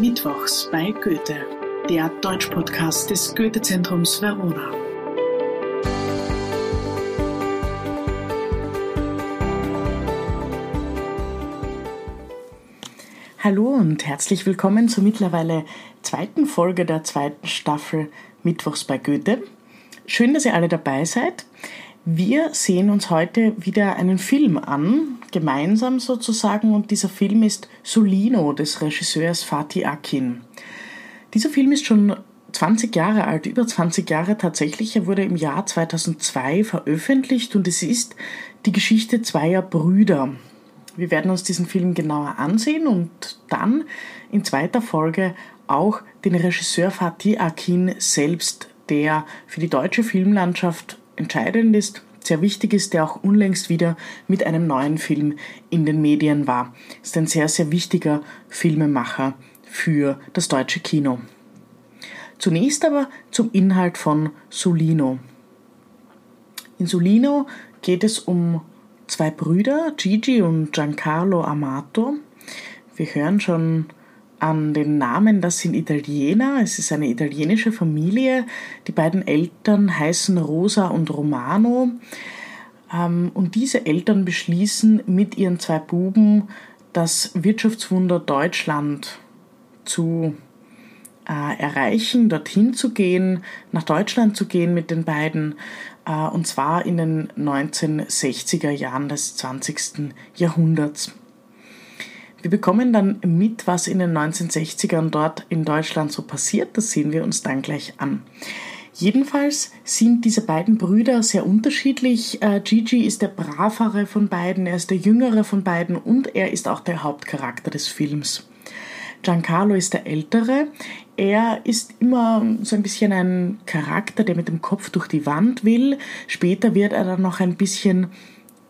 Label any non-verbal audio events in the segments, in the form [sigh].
Mittwochs bei Goethe, der Deutschpodcast des Goethe-Zentrums Verona. Hallo und herzlich willkommen zur mittlerweile zweiten Folge der zweiten Staffel Mittwochs bei Goethe. Schön, dass ihr alle dabei seid. Wir sehen uns heute wieder einen Film an, gemeinsam sozusagen, und dieser Film ist Solino des Regisseurs Fatih Akin. Dieser Film ist schon 20 Jahre alt, über 20 Jahre tatsächlich. Er wurde im Jahr 2002 veröffentlicht und es ist die Geschichte zweier Brüder. Wir werden uns diesen Film genauer ansehen und dann in zweiter Folge auch den Regisseur Fatih Akin selbst, der für die deutsche Filmlandschaft entscheidend ist, sehr wichtig ist, der auch unlängst wieder mit einem neuen Film in den Medien war. Ist ein sehr, sehr wichtiger Filmemacher für das deutsche Kino. Zunächst aber zum Inhalt von Solino. In Solino geht es um zwei Brüder, Gigi und Giancarlo Amato. Wir hören schon an den Namen, das sind Italiener, es ist eine italienische Familie. Die beiden Eltern heißen Rosa und Romano. Ähm, und diese Eltern beschließen mit ihren zwei Buben das Wirtschaftswunder Deutschland zu äh, erreichen, dorthin zu gehen, nach Deutschland zu gehen mit den beiden, äh, und zwar in den 1960er Jahren des 20. Jahrhunderts. Wir bekommen dann mit, was in den 1960ern dort in Deutschland so passiert. Das sehen wir uns dann gleich an. Jedenfalls sind diese beiden Brüder sehr unterschiedlich. Äh, Gigi ist der bravere von beiden, er ist der jüngere von beiden und er ist auch der Hauptcharakter des Films. Giancarlo ist der ältere. Er ist immer so ein bisschen ein Charakter, der mit dem Kopf durch die Wand will. Später wird er dann noch ein bisschen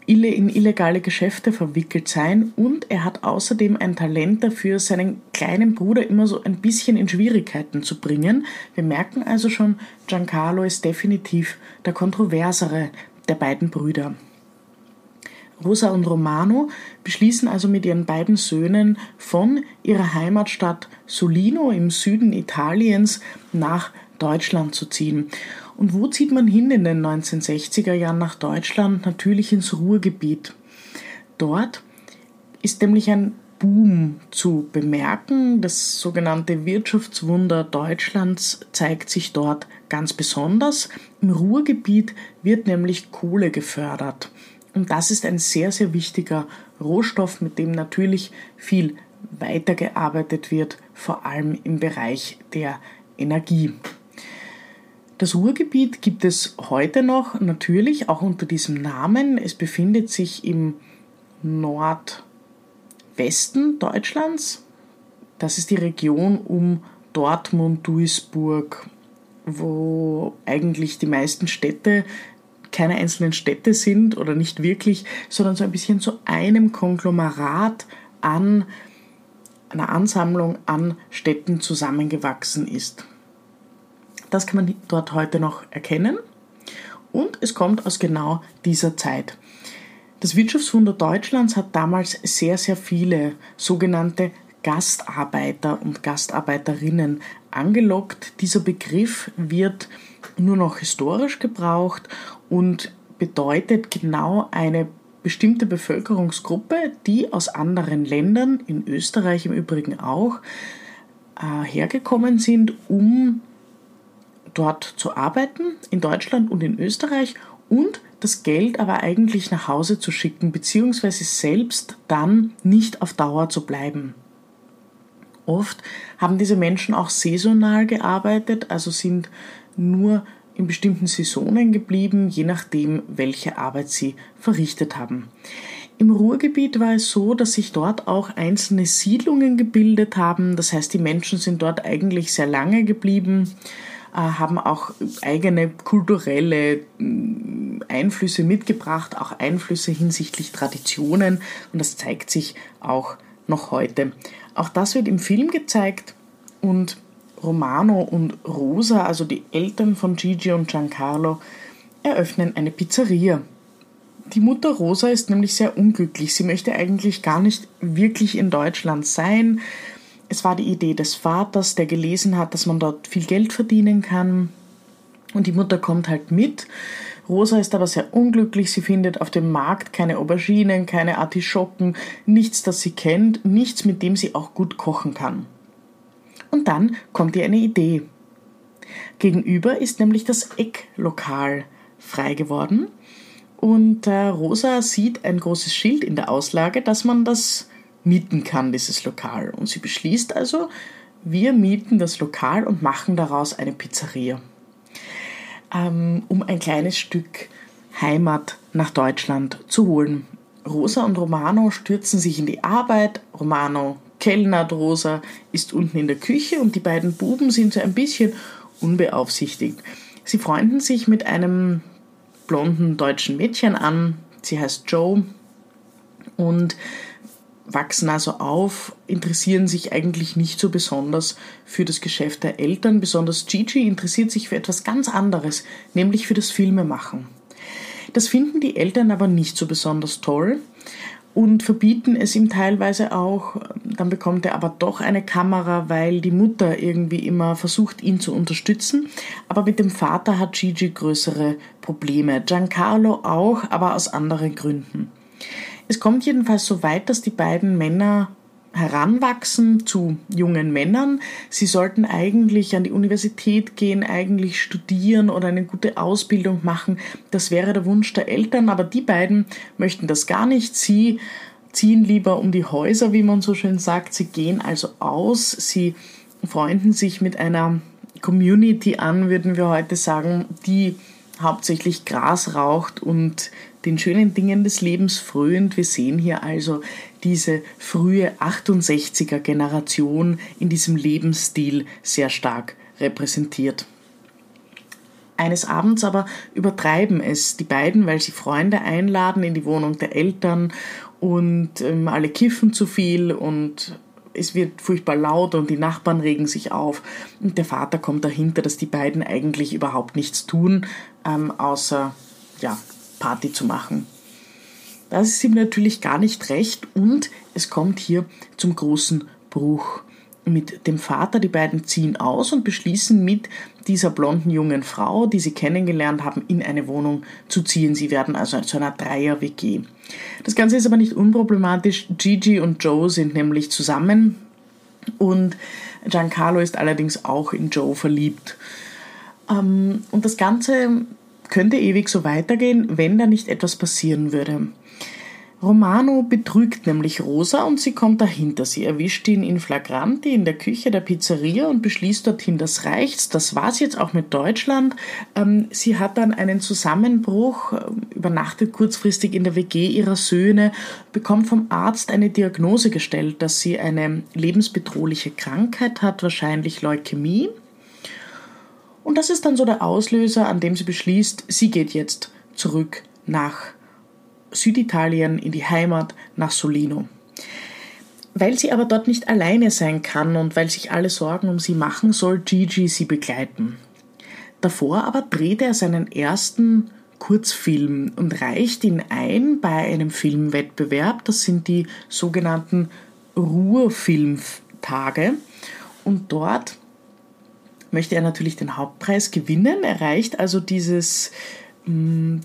in illegale Geschäfte verwickelt sein und er hat außerdem ein Talent dafür, seinen kleinen Bruder immer so ein bisschen in Schwierigkeiten zu bringen. Wir merken also schon, Giancarlo ist definitiv der kontroversere der beiden Brüder. Rosa und Romano beschließen also mit ihren beiden Söhnen von ihrer Heimatstadt Solino im Süden Italiens nach Deutschland zu ziehen. Und wo zieht man hin in den 1960er Jahren nach Deutschland? Natürlich ins Ruhrgebiet. Dort ist nämlich ein Boom zu bemerken. Das sogenannte Wirtschaftswunder Deutschlands zeigt sich dort ganz besonders. Im Ruhrgebiet wird nämlich Kohle gefördert. Und das ist ein sehr, sehr wichtiger Rohstoff, mit dem natürlich viel weitergearbeitet wird, vor allem im Bereich der Energie. Das Ruhrgebiet gibt es heute noch, natürlich auch unter diesem Namen. Es befindet sich im Nordwesten Deutschlands. Das ist die Region um Dortmund, Duisburg, wo eigentlich die meisten Städte keine einzelnen Städte sind oder nicht wirklich, sondern so ein bisschen zu einem Konglomerat an einer Ansammlung an Städten zusammengewachsen ist. Das kann man dort heute noch erkennen. Und es kommt aus genau dieser Zeit. Das Wirtschaftswunder Deutschlands hat damals sehr, sehr viele sogenannte Gastarbeiter und Gastarbeiterinnen angelockt. Dieser Begriff wird nur noch historisch gebraucht und bedeutet genau eine bestimmte Bevölkerungsgruppe, die aus anderen Ländern, in Österreich im Übrigen auch, äh, hergekommen sind, um dort zu arbeiten, in Deutschland und in Österreich, und das Geld aber eigentlich nach Hause zu schicken, beziehungsweise selbst dann nicht auf Dauer zu bleiben. Oft haben diese Menschen auch saisonal gearbeitet, also sind nur in bestimmten Saisonen geblieben, je nachdem, welche Arbeit sie verrichtet haben. Im Ruhrgebiet war es so, dass sich dort auch einzelne Siedlungen gebildet haben. Das heißt, die Menschen sind dort eigentlich sehr lange geblieben, haben auch eigene kulturelle mm, Einflüsse mitgebracht, auch Einflüsse hinsichtlich Traditionen. Und das zeigt sich auch noch heute. Auch das wird im Film gezeigt und Romano und Rosa, also die Eltern von Gigi und Giancarlo, eröffnen eine Pizzeria. Die Mutter Rosa ist nämlich sehr unglücklich. Sie möchte eigentlich gar nicht wirklich in Deutschland sein. Es war die Idee des Vaters, der gelesen hat, dass man dort viel Geld verdienen kann. Und die Mutter kommt halt mit. Rosa ist aber sehr unglücklich. Sie findet auf dem Markt keine Auberginen, keine Artischocken, nichts, das sie kennt, nichts, mit dem sie auch gut kochen kann. Und dann kommt ihr eine Idee. Gegenüber ist nämlich das Ecklokal frei geworden. Und äh, Rosa sieht ein großes Schild in der Auslage, dass man das mieten kann, dieses Lokal. Und sie beschließt also, wir mieten das Lokal und machen daraus eine Pizzeria, ähm, um ein kleines Stück Heimat nach Deutschland zu holen. Rosa und Romano stürzen sich in die Arbeit. Romano kellnert, Rosa ist unten in der Küche und die beiden Buben sind so ein bisschen unbeaufsichtigt. Sie freunden sich mit einem blonden deutschen Mädchen an. Sie heißt Joe und wachsen also auf, interessieren sich eigentlich nicht so besonders für das Geschäft der Eltern. Besonders Gigi interessiert sich für etwas ganz anderes, nämlich für das Filmemachen. Das finden die Eltern aber nicht so besonders toll und verbieten es ihm teilweise auch. Dann bekommt er aber doch eine Kamera, weil die Mutter irgendwie immer versucht, ihn zu unterstützen. Aber mit dem Vater hat Gigi größere Probleme. Giancarlo auch, aber aus anderen Gründen. Es kommt jedenfalls so weit, dass die beiden Männer heranwachsen zu jungen Männern. Sie sollten eigentlich an die Universität gehen, eigentlich studieren oder eine gute Ausbildung machen. Das wäre der Wunsch der Eltern, aber die beiden möchten das gar nicht. Sie ziehen lieber um die Häuser, wie man so schön sagt. Sie gehen also aus, sie freunden sich mit einer Community an, würden wir heute sagen, die hauptsächlich Gras raucht und den schönen Dingen des Lebens fröhend. Wir sehen hier also diese frühe 68er Generation in diesem Lebensstil sehr stark repräsentiert. Eines Abends aber übertreiben es die beiden, weil sie Freunde einladen in die Wohnung der Eltern und ähm, alle kiffen zu viel und es wird furchtbar laut und die Nachbarn regen sich auf und der Vater kommt dahinter, dass die beiden eigentlich überhaupt nichts tun, ähm, außer ja, Party zu machen. Das ist ihm natürlich gar nicht recht und es kommt hier zum großen Bruch mit dem Vater. Die beiden ziehen aus und beschließen mit dieser blonden jungen Frau, die sie kennengelernt haben, in eine Wohnung zu ziehen. Sie werden also zu einer Dreier-WG. Das Ganze ist aber nicht unproblematisch. Gigi und Joe sind nämlich zusammen und Giancarlo ist allerdings auch in Joe verliebt. Ähm, und das Ganze könnte ewig so weitergehen, wenn da nicht etwas passieren würde. Romano betrügt nämlich Rosa und sie kommt dahinter. Sie erwischt ihn in Flagranti in der Küche der Pizzeria und beschließt dorthin, das reicht's, das war's jetzt auch mit Deutschland. Ähm, sie hat dann einen Zusammenbruch, äh, übernachtet kurzfristig in der WG ihrer Söhne, bekommt vom Arzt eine Diagnose gestellt, dass sie eine lebensbedrohliche Krankheit hat, wahrscheinlich Leukämie. Und das ist dann so der Auslöser, an dem sie beschließt, sie geht jetzt zurück nach Süditalien, in die Heimat, nach Solino. Weil sie aber dort nicht alleine sein kann und weil sich alle Sorgen um sie machen, soll Gigi sie begleiten. Davor aber dreht er seinen ersten Kurzfilm und reicht ihn ein bei einem Filmwettbewerb. Das sind die sogenannten Ruhrfilmtage. Und dort möchte er natürlich den Hauptpreis gewinnen, erreicht also dieses, mm,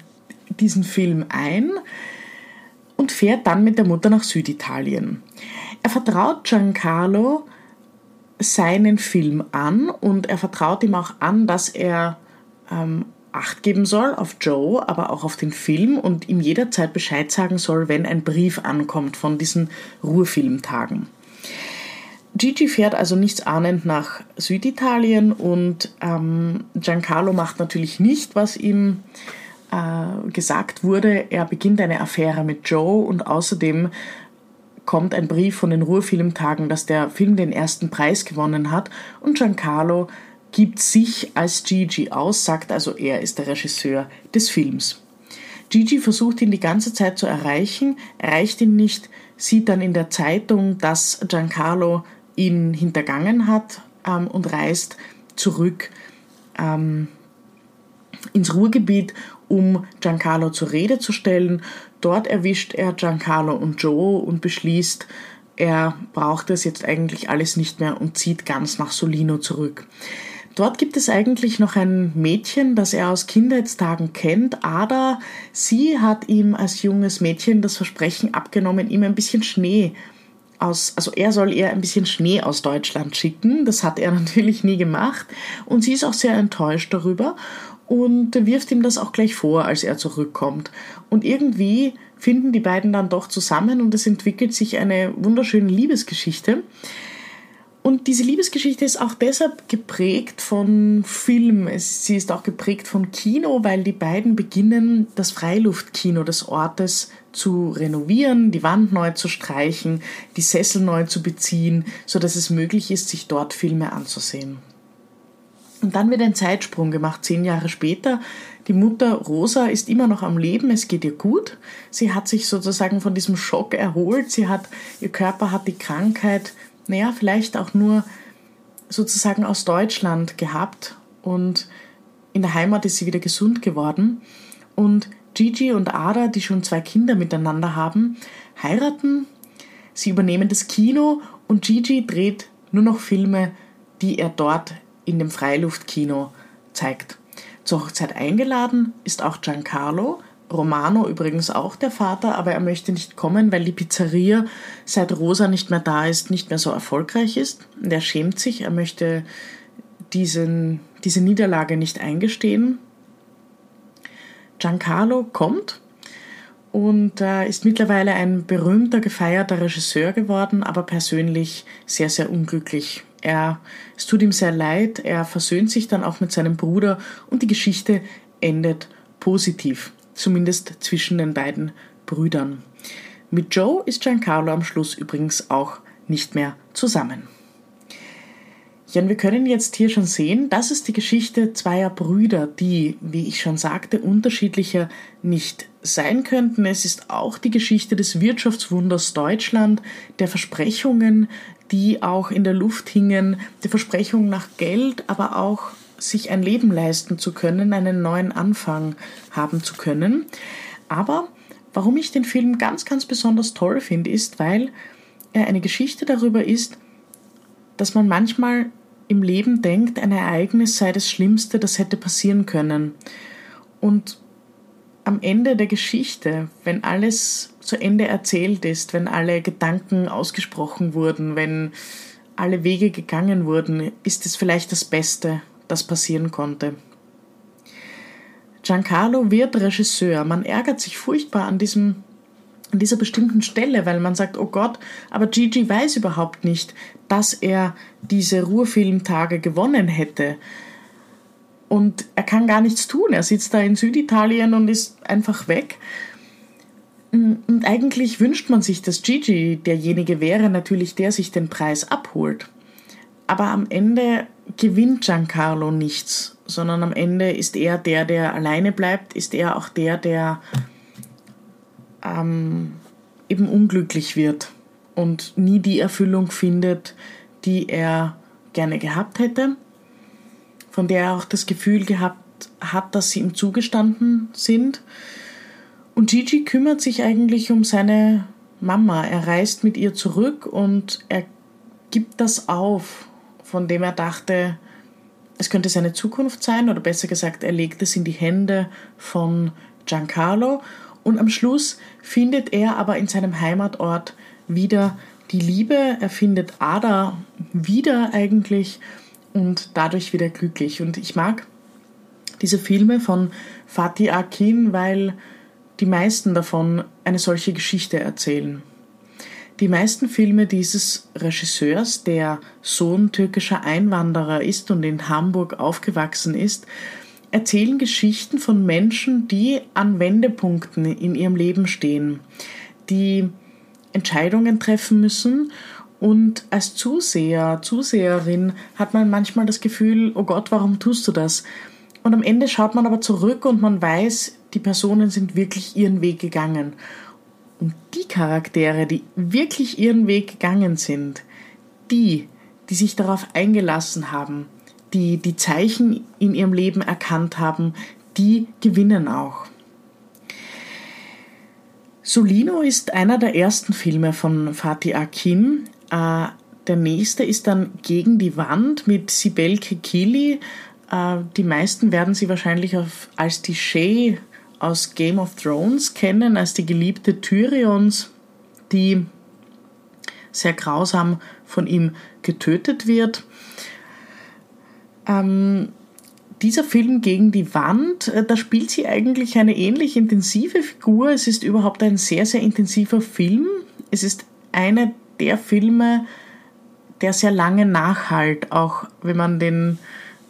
diesen Film ein und fährt dann mit der Mutter nach Süditalien. Er vertraut Giancarlo seinen Film an und er vertraut ihm auch an, dass er ähm, Acht geben soll auf Joe, aber auch auf den Film und ihm jederzeit Bescheid sagen soll, wenn ein Brief ankommt von diesen Ruhrfilmtagen. Gigi fährt also nichts ahnend nach Süditalien und ähm, Giancarlo macht natürlich nicht, was ihm äh, gesagt wurde. Er beginnt eine Affäre mit Joe und außerdem kommt ein Brief von den Ruhrfilmtagen, dass der Film den ersten Preis gewonnen hat und Giancarlo gibt sich als Gigi aus, sagt also, er ist der Regisseur des Films. Gigi versucht ihn die ganze Zeit zu erreichen, erreicht ihn nicht, sieht dann in der Zeitung, dass Giancarlo ihn hintergangen hat ähm, und reist zurück ähm, ins Ruhrgebiet, um Giancarlo zur Rede zu stellen. Dort erwischt er Giancarlo und Joe und beschließt, er braucht es jetzt eigentlich alles nicht mehr und zieht ganz nach Solino zurück. Dort gibt es eigentlich noch ein Mädchen, das er aus Kindheitstagen kennt. Ada, sie hat ihm als junges Mädchen das Versprechen abgenommen, ihm ein bisschen Schnee aus, also er soll ihr ein bisschen Schnee aus Deutschland schicken. Das hat er [laughs] natürlich nie gemacht. Und sie ist auch sehr enttäuscht darüber und wirft ihm das auch gleich vor, als er zurückkommt. Und irgendwie finden die beiden dann doch zusammen und es entwickelt sich eine wunderschöne Liebesgeschichte. Und diese Liebesgeschichte ist auch deshalb geprägt von Film. Sie ist auch geprägt von Kino, weil die beiden beginnen, das Freiluftkino des Ortes zu renovieren, die Wand neu zu streichen, die Sessel neu zu beziehen, so dass es möglich ist, sich dort Filme anzusehen. Und dann wird ein Zeitsprung gemacht, zehn Jahre später. Die Mutter Rosa ist immer noch am Leben, es geht ihr gut. Sie hat sich sozusagen von diesem Schock erholt. Sie hat, ihr Körper hat die Krankheit naja, vielleicht auch nur sozusagen aus Deutschland gehabt und in der Heimat ist sie wieder gesund geworden. Und Gigi und Ada, die schon zwei Kinder miteinander haben, heiraten, sie übernehmen das Kino und Gigi dreht nur noch Filme, die er dort in dem Freiluftkino zeigt. Zur Hochzeit eingeladen ist auch Giancarlo, Romano übrigens auch der Vater, aber er möchte nicht kommen, weil die Pizzeria, seit Rosa nicht mehr da ist, nicht mehr so erfolgreich ist. Und er schämt sich, er möchte diesen, diese Niederlage nicht eingestehen. Giancarlo kommt und äh, ist mittlerweile ein berühmter, gefeierter Regisseur geworden, aber persönlich sehr, sehr unglücklich. Er, es tut ihm sehr leid, er versöhnt sich dann auch mit seinem Bruder und die Geschichte endet positiv zumindest zwischen den beiden Brüdern. Mit Joe ist Giancarlo am Schluss übrigens auch nicht mehr zusammen. Ja, und wir können jetzt hier schon sehen, das ist die Geschichte zweier Brüder, die, wie ich schon sagte, unterschiedlicher nicht sein könnten. Es ist auch die Geschichte des Wirtschaftswunders Deutschland, der Versprechungen, die auch in der Luft hingen, der Versprechung nach Geld, aber auch sich ein Leben leisten zu können, einen neuen Anfang haben zu können. Aber warum ich den Film ganz, ganz besonders toll finde, ist, weil er eine Geschichte darüber ist, dass man manchmal im Leben denkt, ein Ereignis sei das Schlimmste, das hätte passieren können. Und am Ende der Geschichte, wenn alles zu Ende erzählt ist, wenn alle Gedanken ausgesprochen wurden, wenn alle Wege gegangen wurden, ist es vielleicht das Beste, das passieren konnte. Giancarlo wird Regisseur. Man ärgert sich furchtbar an diesem an dieser bestimmten Stelle, weil man sagt, oh Gott, aber Gigi weiß überhaupt nicht, dass er diese Ruhrfilmtage gewonnen hätte. Und er kann gar nichts tun. Er sitzt da in Süditalien und ist einfach weg. Und eigentlich wünscht man sich, dass Gigi derjenige wäre, natürlich der sich den Preis abholt. Aber am Ende gewinnt Giancarlo nichts, sondern am Ende ist er der, der alleine bleibt, ist er auch der, der ähm, eben unglücklich wird und nie die Erfüllung findet, die er gerne gehabt hätte, von der er auch das Gefühl gehabt hat, dass sie ihm zugestanden sind. Und Gigi kümmert sich eigentlich um seine Mama. Er reist mit ihr zurück und er gibt das auf von dem er dachte, es könnte seine Zukunft sein, oder besser gesagt, er legt es in die Hände von Giancarlo und am Schluss findet er aber in seinem Heimatort wieder die Liebe, er findet Ada wieder eigentlich und dadurch wieder glücklich. Und ich mag diese Filme von Fatih Akin, weil die meisten davon eine solche Geschichte erzählen. Die meisten Filme dieses Regisseurs, der Sohn türkischer Einwanderer ist und in Hamburg aufgewachsen ist, erzählen Geschichten von Menschen, die an Wendepunkten in ihrem Leben stehen, die Entscheidungen treffen müssen und als Zuseher, Zuseherin hat man manchmal das Gefühl, oh Gott, warum tust du das? Und am Ende schaut man aber zurück und man weiß, die Personen sind wirklich ihren Weg gegangen. Und die Charaktere, die wirklich ihren Weg gegangen sind, die, die sich darauf eingelassen haben, die die Zeichen in ihrem Leben erkannt haben, die gewinnen auch. Solino ist einer der ersten Filme von Fatih Akin. Äh, der nächste ist dann Gegen die Wand mit Sibel Kekili. Äh, die meisten werden sie wahrscheinlich als die Shay aus Game of Thrones kennen, als die geliebte Tyrions, die sehr grausam von ihm getötet wird. Ähm, dieser Film gegen die Wand, äh, da spielt sie eigentlich eine ähnlich intensive Figur. Es ist überhaupt ein sehr, sehr intensiver Film. Es ist einer der Filme, der sehr lange nachhalt, auch wenn man den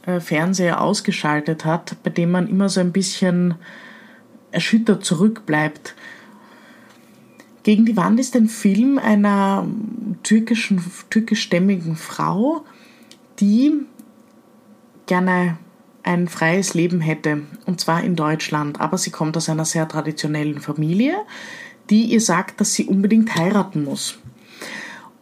äh, Fernseher ausgeschaltet hat, bei dem man immer so ein bisschen erschüttert zurückbleibt. Gegen die Wand ist ein Film einer türkischen, türkischstämmigen Frau, die gerne ein freies Leben hätte, und zwar in Deutschland. Aber sie kommt aus einer sehr traditionellen Familie, die ihr sagt, dass sie unbedingt heiraten muss.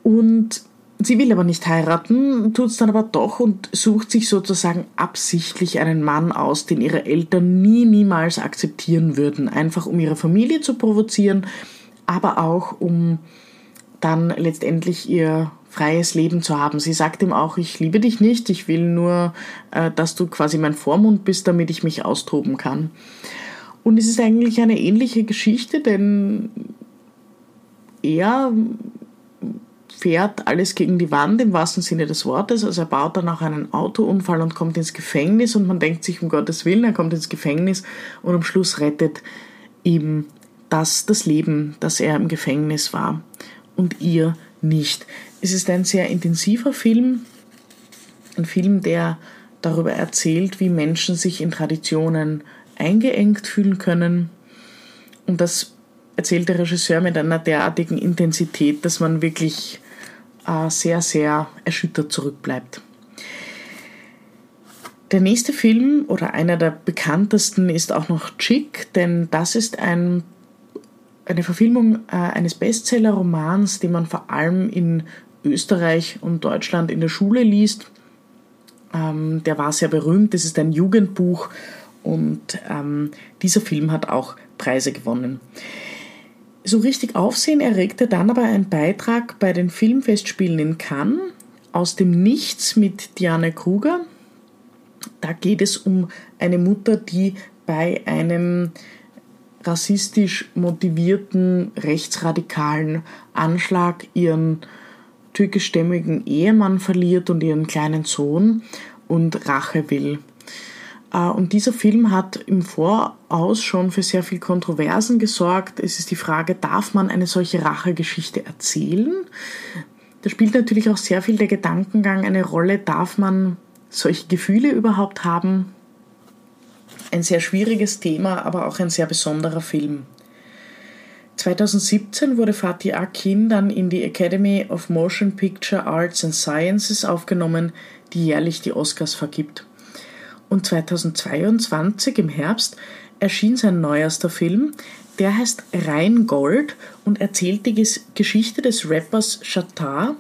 Und sie will aber nicht heiraten, tut es dann aber doch und sucht sich sozusagen absichtlich einen Mann aus, den ihre Eltern nie, niemals akzeptieren würden. Einfach um ihre Familie zu provozieren, aber auch um dann letztendlich ihr freies Leben zu haben. Sie sagt ihm auch, ich liebe dich nicht, ich will nur, äh, dass du quasi mein Vormund bist, damit ich mich austoben kann. Und es ist eigentlich eine ähnliche Geschichte, denn er fährt alles gegen die Wand im wahrsten Sinne des Wortes. Also er baut dann auch einen Autounfall und kommt ins Gefängnis und man denkt sich, um Gottes Willen, er kommt ins Gefängnis und am Schluss rettet ihm das das Leben, dass er im Gefängnis war und ihr nicht. Es ist ein sehr intensiver Film, ein Film, der darüber erzählt, wie Menschen sich in Traditionen eingeengt fühlen können. Und das erzählt der Regisseur mit einer derartigen Intensität, dass man wirklich sehr, sehr erschüttert zurückbleibt. Der nächste Film oder einer der bekanntesten ist auch noch Chick, denn das ist ein eine Verfilmung äh, eines Bestseller-Romans, den man vor allem in Österreich und Deutschland in der Schule liest. Ähm, der war sehr berühmt, das ist ein Jugendbuch und ähm, dieser Film hat auch Preise gewonnen. So richtig Aufsehen erregte dann aber ein Beitrag bei den Filmfestspielen in Cannes aus dem Nichts mit Diane Kruger. Da geht es um eine Mutter, die bei einem rassistisch motivierten rechtsradikalen Anschlag ihren türkischstämmigen Ehemann verliert und ihren kleinen Sohn und Rache will. Äh, und dieser Film hat im Voraus schon für sehr viel Kontroversen gesorgt. Es ist die Frage, darf man eine solche Rachegeschichte erzählen? Da spielt natürlich auch sehr viel der Gedankengang eine Rolle, darf man solche Gefühle überhaupt haben? Ein sehr schwieriges Thema, aber auch ein sehr besonderer Film. 2017 wurde Fatih Akin dann in die Academy of Motion Picture Arts and Sciences aufgenommen, die jährlich die Oscars vergibt. Und 2022 im Herbst erschien sein neuester Film, der heißt Rheingold und erzählt die Geschichte des Rappers Shatar.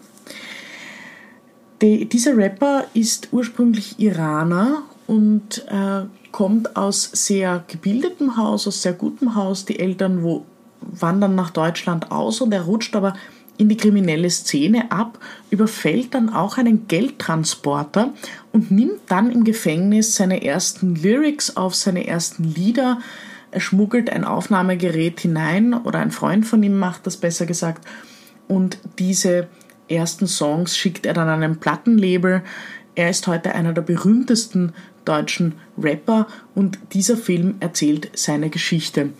Die, dieser Rapper ist ursprünglich Iraner und äh, kommt aus sehr gebildetem Haus, aus sehr gutem Haus. Die Eltern wo, wandern nach Deutschland aus und er rutscht aber in die kriminelle Szene ab, überfällt dann auch einen Geldtransporter und nimmt dann im Gefängnis seine ersten Lyrics auf, seine ersten Lieder. Er schmuggelt ein Aufnahmegerät hinein oder ein Freund von ihm macht das besser gesagt und diese ersten Songs schickt er dann an ein Plattenlabel. Er ist heute einer der berühmtesten deutschen Rapper und dieser Film erzählt seine Geschichte.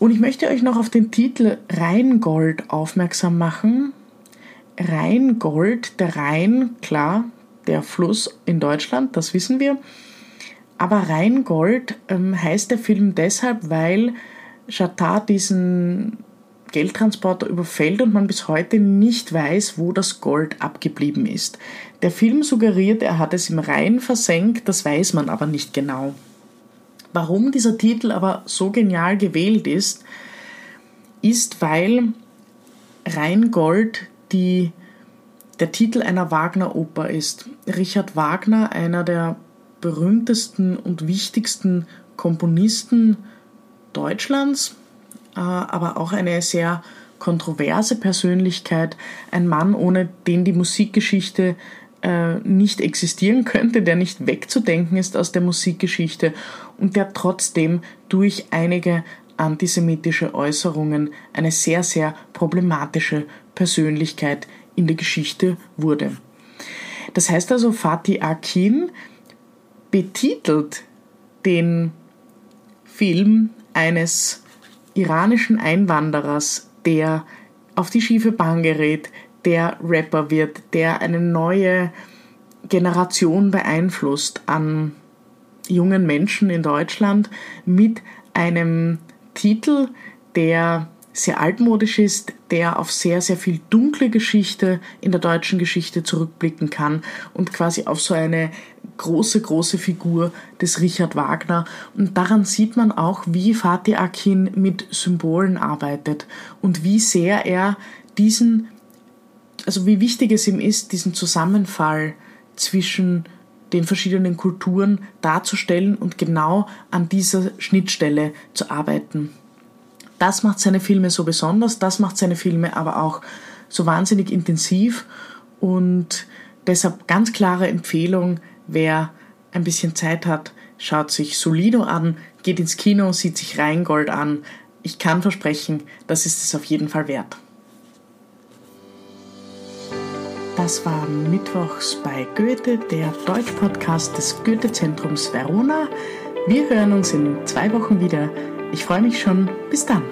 Und ich möchte euch noch auf den Titel Rheingold aufmerksam machen. Rheingold, der Rhein, klar, der Fluss in Deutschland, das wissen wir. Aber Rheingold ähm, heißt der Film deshalb, weil Chatat diesen Geldtransporter überfällt und man bis heute nicht weiß, wo das Gold abgeblieben ist. Der Film suggeriert, er hat es im Rhein versenkt, das weiß man aber nicht genau. Warum dieser Titel aber so genial gewählt ist, ist, weil Rheingold die, der Titel einer Wagner-Oper ist. Richard Wagner, einer der berühmtesten und wichtigsten Komponisten Deutschlands, äh, aber auch eine sehr kontroverse Persönlichkeit, ein Mann, ohne den die Musikgeschichte äh, nicht existieren könnte, der nicht wegzudenken ist aus der Musikgeschichte und der trotzdem durch einige antisemitische Äußerungen eine sehr, sehr problematische Persönlichkeit in der Geschichte wurde. Das heißt also, Fatih Akin betitelt den Film eines iranischen Einwanderers, der auf die schiefe Bahn gerät, der Rapper wird, der eine neue Generation beeinflusst an jungen Menschen in Deutschland mit einem Titel, der sehr altmodisch ist, der auf sehr, sehr viel dunkle Geschichte in der deutschen Geschichte zurückblicken kann und quasi auf so eine große, große Figur des Richard Wagner. Und daran sieht man auch, wie Fatih Akin mit Symbolen arbeitet und wie sehr er diesen, also wie wichtig es ihm ist, diesen Zusammenfall zwischen den verschiedenen Kulturen darzustellen und genau an dieser Schnittstelle zu arbeiten. Das macht seine Filme so besonders, das macht seine Filme aber auch so wahnsinnig intensiv und deshalb ganz klare Empfehlung, wer ein bisschen Zeit hat, schaut sich Solido an, geht ins Kino, sieht sich Rheingold an. Ich kann versprechen, das ist es auf jeden Fall wert. Das war Mittwochs bei Goethe, der Deutsch-Podcast des Goethe-Zentrums Verona. Wir hören uns in zwei Wochen wieder. Ich freue mich schon. Bis dann.